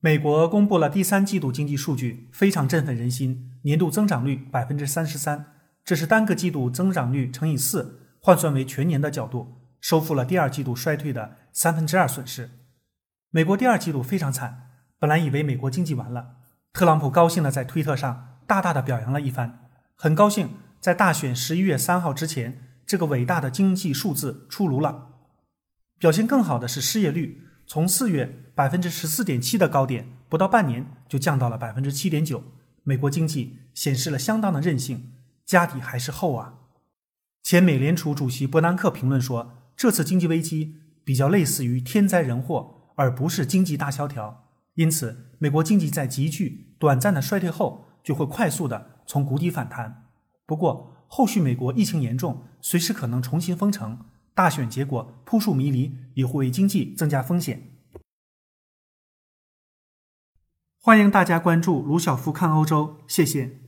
美国公布了第三季度经济数据，非常振奋人心，年度增长率百分之三十三，这是单个季度增长率乘以四，换算为全年的角度，收复了第二季度衰退的三分之二损失。美国第二季度非常惨，本来以为美国经济完了，特朗普高兴的在推特上大大的表扬了一番，很高兴在大选十一月三号之前，这个伟大的经济数字出炉了。表现更好的是失业率，从四月百分之十四点七的高点，不到半年就降到了百分之七点九。美国经济显示了相当的韧性，家底还是厚啊。前美联储主席伯南克评论说，这次经济危机比较类似于天灾人祸。而不是经济大萧条，因此美国经济在急剧短暂的衰退后，就会快速的从谷底反弹。不过，后续美国疫情严重，随时可能重新封城，大选结果扑朔迷离，也会为经济增加风险。欢迎大家关注卢晓夫看欧洲，谢谢。